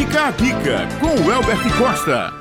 Fica a dica com o Elbert Costa.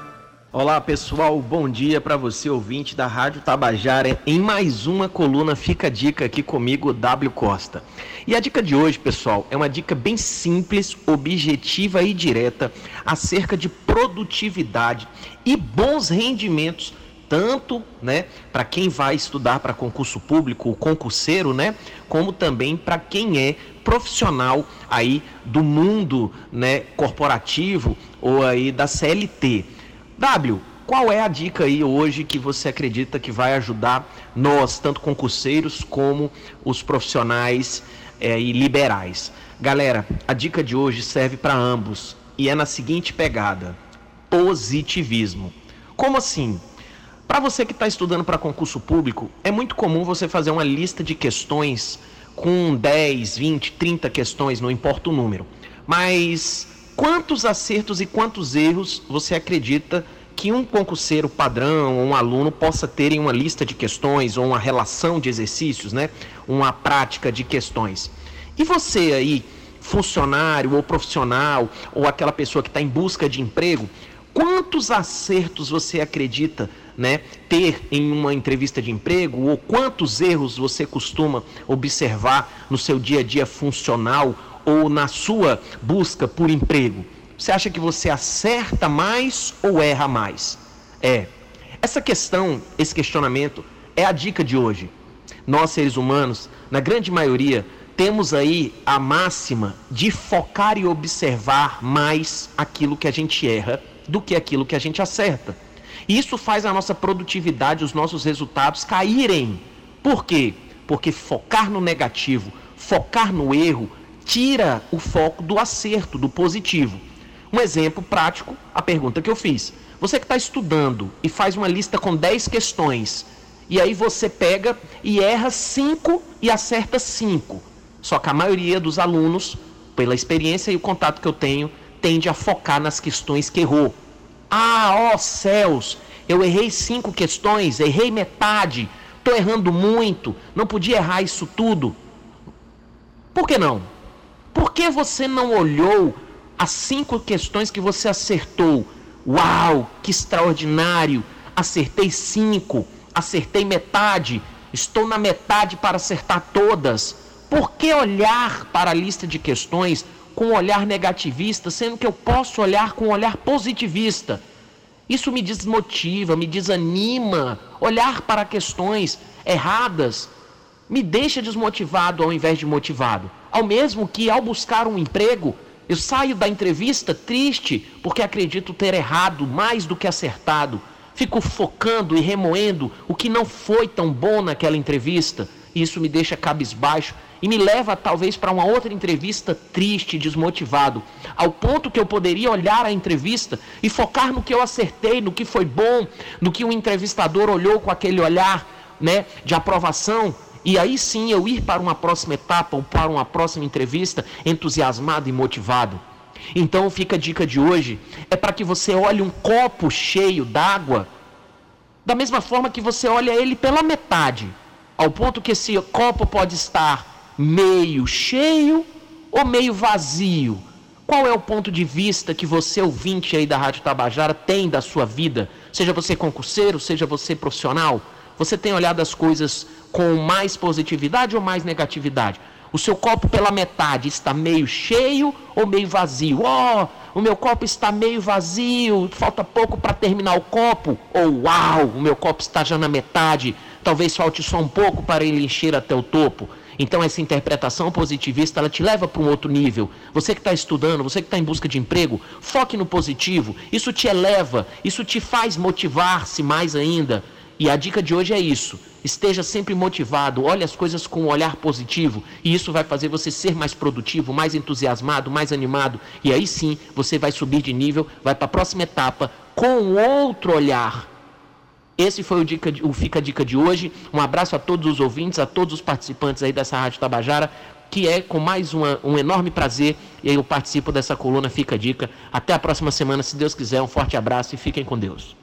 Olá pessoal, bom dia para você ouvinte da Rádio Tabajara em mais uma coluna Fica a Dica aqui comigo, W Costa. E a dica de hoje, pessoal, é uma dica bem simples, objetiva e direta acerca de produtividade e bons rendimentos tanto, né, para quem vai estudar para concurso público, o concurseiro, né, como também para quem é profissional aí do mundo, né, corporativo ou aí da CLT. W, qual é a dica aí hoje que você acredita que vai ajudar nós, tanto concurseiros como os profissionais é, e liberais? Galera, a dica de hoje serve para ambos e é na seguinte pegada: positivismo. Como assim? Para você que está estudando para concurso público, é muito comum você fazer uma lista de questões com 10, 20, 30 questões, não importa o número. Mas quantos acertos e quantos erros você acredita que um concurseiro padrão ou um aluno possa ter em uma lista de questões ou uma relação de exercícios, né? Uma prática de questões. E você aí, funcionário ou profissional ou aquela pessoa que está em busca de emprego, quantos acertos você acredita né, ter em uma entrevista de emprego ou quantos erros você costuma observar no seu dia a dia funcional ou na sua busca por emprego? Você acha que você acerta mais ou erra mais? É. Essa questão, esse questionamento é a dica de hoje. Nós seres humanos, na grande maioria, temos aí a máxima de focar e observar mais aquilo que a gente erra do que aquilo que a gente acerta. Isso faz a nossa produtividade, os nossos resultados caírem. Por quê? Porque focar no negativo, focar no erro, tira o foco do acerto, do positivo. Um exemplo prático, a pergunta que eu fiz. Você que está estudando e faz uma lista com 10 questões, e aí você pega e erra 5 e acerta 5. Só que a maioria dos alunos, pela experiência e o contato que eu tenho, tende a focar nas questões que errou. Ah, ó céus, eu errei cinco questões, errei metade, estou errando muito, não podia errar isso tudo. Por que não? Por que você não olhou as cinco questões que você acertou? Uau, que extraordinário! Acertei cinco, acertei metade, estou na metade para acertar todas. Por que olhar para a lista de questões com um olhar negativista, sendo que eu posso olhar com um olhar positivista. Isso me desmotiva, me desanima. Olhar para questões erradas me deixa desmotivado ao invés de motivado. Ao mesmo que, ao buscar um emprego, eu saio da entrevista triste porque acredito ter errado mais do que acertado. Fico focando e remoendo o que não foi tão bom naquela entrevista. E isso me deixa cabisbaixo e me leva talvez para uma outra entrevista triste, desmotivado, ao ponto que eu poderia olhar a entrevista e focar no que eu acertei, no que foi bom, no que o entrevistador olhou com aquele olhar, né, de aprovação, e aí sim eu ir para uma próxima etapa ou para uma próxima entrevista entusiasmado e motivado. Então fica a dica de hoje é para que você olhe um copo cheio d'água da mesma forma que você olha ele pela metade, ao ponto que esse copo pode estar meio cheio ou meio vazio? Qual é o ponto de vista que você, ouvinte aí da Rádio Tabajara, tem da sua vida? Seja você concurseiro, seja você profissional, você tem olhado as coisas com mais positividade ou mais negatividade? O seu copo pela metade está meio cheio ou meio vazio? Oh, o meu copo está meio vazio, falta pouco para terminar o copo. Ou uau, o meu copo está já na metade, talvez falte só um pouco para ele encher até o topo. Então essa interpretação positivista ela te leva para um outro nível. Você que está estudando, você que está em busca de emprego, foque no positivo. Isso te eleva, isso te faz motivar-se mais ainda. E a dica de hoje é isso. Esteja sempre motivado, olhe as coisas com um olhar positivo, e isso vai fazer você ser mais produtivo, mais entusiasmado, mais animado, e aí sim você vai subir de nível, vai para a próxima etapa com outro olhar esse foi o, dica, o Fica a Dica de hoje. Um abraço a todos os ouvintes, a todos os participantes aí dessa Rádio Tabajara, que é com mais uma, um enorme prazer. E eu participo dessa coluna Fica a Dica. Até a próxima semana, se Deus quiser. Um forte abraço e fiquem com Deus.